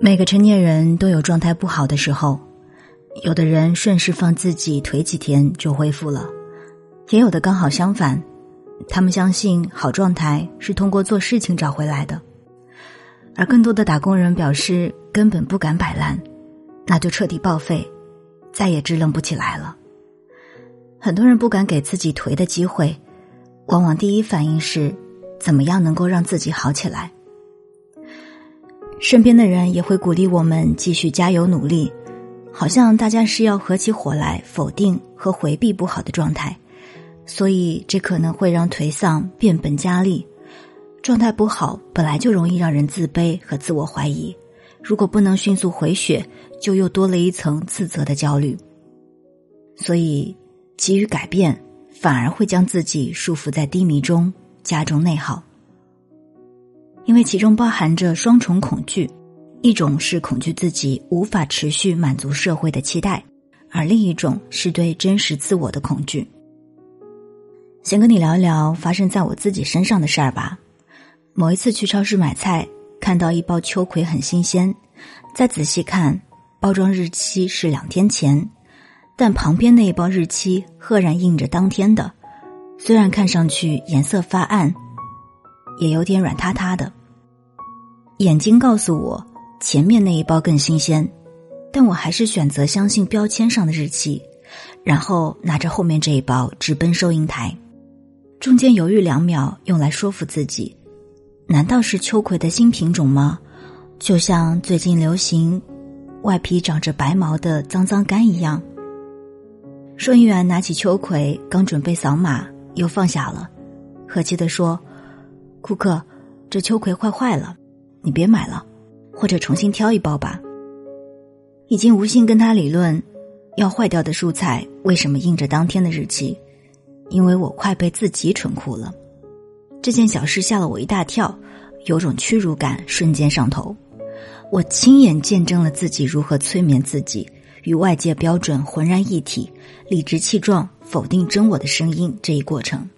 每个成年人都有状态不好的时候，有的人顺势放自己腿几天就恢复了，也有的刚好相反，他们相信好状态是通过做事情找回来的，而更多的打工人表示根本不敢摆烂，那就彻底报废，再也支棱不起来了。很多人不敢给自己颓的机会，往往第一反应是，怎么样能够让自己好起来。身边的人也会鼓励我们继续加油努力，好像大家是要合起伙来否定和回避不好的状态，所以这可能会让颓丧变本加厉。状态不好本来就容易让人自卑和自我怀疑，如果不能迅速回血，就又多了一层自责的焦虑。所以，急于改变反而会将自己束缚在低迷中，加重内耗。因为其中包含着双重恐惧，一种是恐惧自己无法持续满足社会的期待，而另一种是对真实自我的恐惧。先跟你聊一聊发生在我自己身上的事儿吧。某一次去超市买菜，看到一包秋葵很新鲜，再仔细看，包装日期是两天前，但旁边那一包日期赫然印着当天的，虽然看上去颜色发暗，也有点软塌塌的。眼睛告诉我前面那一包更新鲜，但我还是选择相信标签上的日期，然后拿着后面这一包直奔收银台。中间犹豫两秒，用来说服自己：难道是秋葵的新品种吗？就像最近流行外皮长着白毛的脏脏干一样。收银员拿起秋葵，刚准备扫码，又放下了，和气地说：“顾客，这秋葵坏坏了。”你别买了，或者重新挑一包吧。已经无心跟他理论，要坏掉的蔬菜为什么印着当天的日期？因为我快被自己蠢哭了。这件小事吓了我一大跳，有种屈辱感瞬间上头。我亲眼见证了自己如何催眠自己，与外界标准浑然一体，理直气壮否定真我的声音这一过程。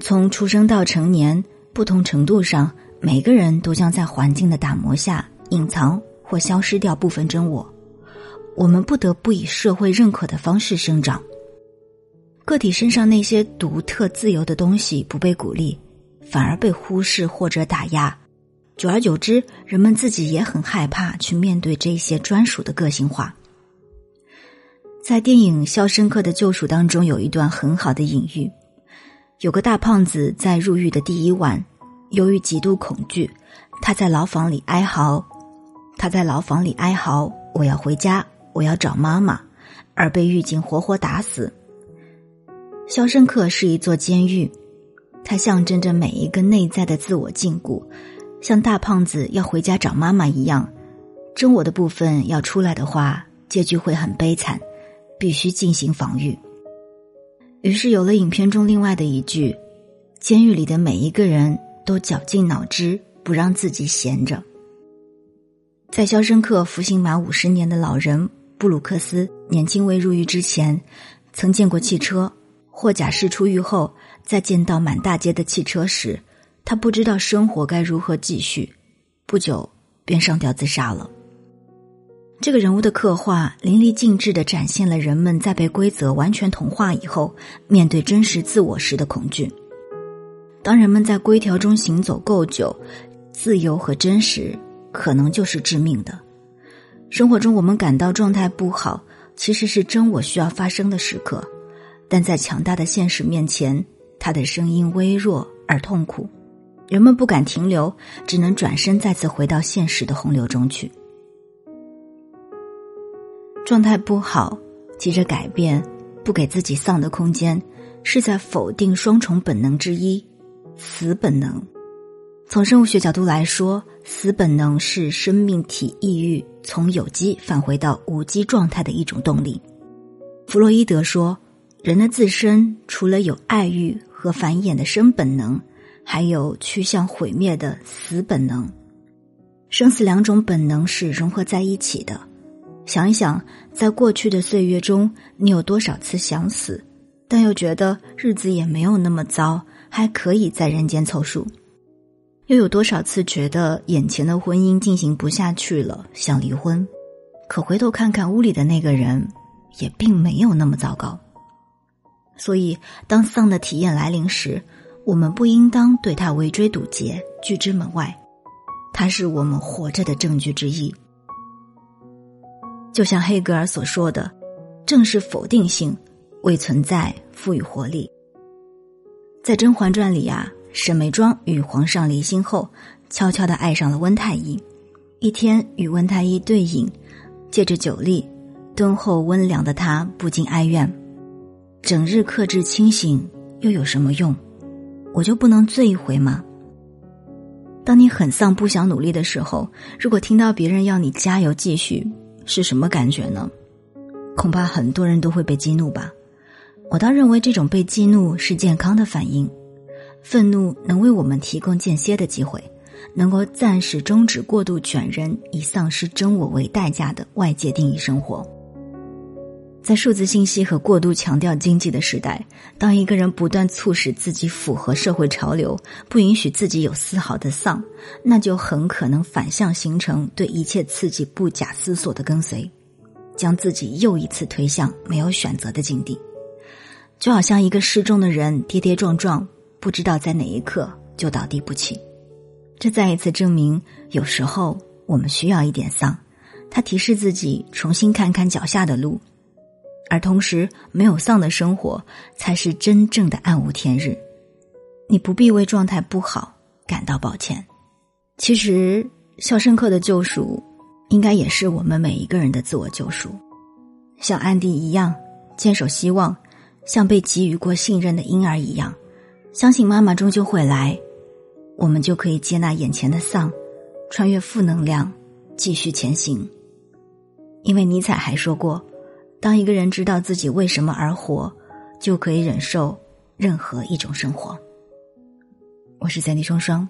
从出生到成年，不同程度上。每个人都将在环境的打磨下隐藏或消失掉部分真我，我们不得不以社会认可的方式生长。个体身上那些独特自由的东西不被鼓励，反而被忽视或者打压。久而久之，人们自己也很害怕去面对这些专属的个性化。在电影《肖申克的救赎》当中，有一段很好的隐喻：有个大胖子在入狱的第一晚。由于极度恐惧，他在牢房里哀嚎，他在牢房里哀嚎：“我要回家，我要找妈妈。”而被狱警活活打死。肖申克是一座监狱，它象征着每一个内在的自我禁锢，像大胖子要回家找妈妈一样，真我的部分要出来的话，结局会很悲惨，必须进行防御。于是有了影片中另外的一句：“监狱里的每一个人。”都绞尽脑汁不让自己闲着。在肖申克服刑满五十年的老人布鲁克斯年轻未入狱之前，曾见过汽车。或假释出狱后，再见到满大街的汽车时，他不知道生活该如何继续，不久便上吊自杀了。这个人物的刻画淋漓尽致的展现了人们在被规则完全同化以后，面对真实自我时的恐惧。当人们在规条中行走够久，自由和真实可能就是致命的。生活中，我们感到状态不好，其实是真我需要发生的时刻，但在强大的现实面前，他的声音微弱而痛苦。人们不敢停留，只能转身再次回到现实的洪流中去。状态不好，急着改变，不给自己丧的空间，是在否定双重本能之一。死本能，从生物学角度来说，死本能是生命体抑郁从有机返回到无机状态的一种动力。弗洛伊德说，人的自身除了有爱欲和繁衍的生本能，还有趋向毁灭的死本能。生死两种本能是融合在一起的。想一想，在过去的岁月中，你有多少次想死，但又觉得日子也没有那么糟，还可以在人间凑数？又有多少次觉得眼前的婚姻进行不下去了，想离婚？可回头看看屋里的那个人，也并没有那么糟糕。所以，当丧的体验来临时，我们不应当对他围追堵截，拒之门外。它是我们活着的证据之一。就像黑格尔所说的，正是否定性为存在赋予活力。在《甄嬛传》里啊，沈眉庄与皇上离心后，悄悄的爱上了温太医。一天与温太医对饮，借着酒力，敦厚温良的他不禁哀怨：整日克制清醒又有什么用？我就不能醉一回吗？当你很丧、不想努力的时候，如果听到别人要你加油继续，是什么感觉呢？恐怕很多人都会被激怒吧。我倒认为这种被激怒是健康的反应，愤怒能为我们提供间歇的机会，能够暂时终止过度卷人、以丧失真我为代价的外界定义生活。在数字信息和过度强调经济的时代，当一个人不断促使自己符合社会潮流，不允许自己有丝毫的丧，那就很可能反向形成对一切刺激不假思索的跟随，将自己又一次推向没有选择的境地，就好像一个失重的人跌跌撞撞，不知道在哪一刻就倒地不起。这再一次证明，有时候我们需要一点丧，它提示自己重新看看脚下的路。而同时，没有丧的生活才是真正的暗无天日。你不必为状态不好感到抱歉。其实，《肖申克的救赎》应该也是我们每一个人的自我救赎。像安迪一样坚守希望，像被给予过信任的婴儿一样，相信妈妈终究会来，我们就可以接纳眼前的丧，穿越负能量，继续前行。因为尼采还说过。当一个人知道自己为什么而活，就可以忍受任何一种生活。我是三弟双双，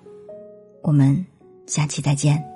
我们下期再见。